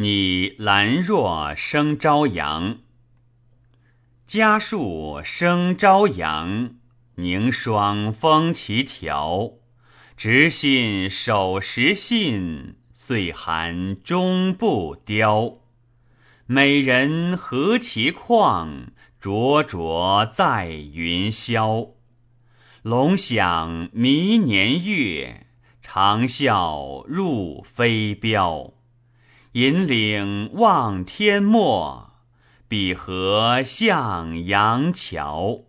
拟兰若生朝阳。家树生朝阳，凝霜风其条。直信守时信，岁寒终不凋。美人何其旷，灼灼在云霄。龙翔迷年月，长啸入飞镖。引领望天漠，彼何向阳桥？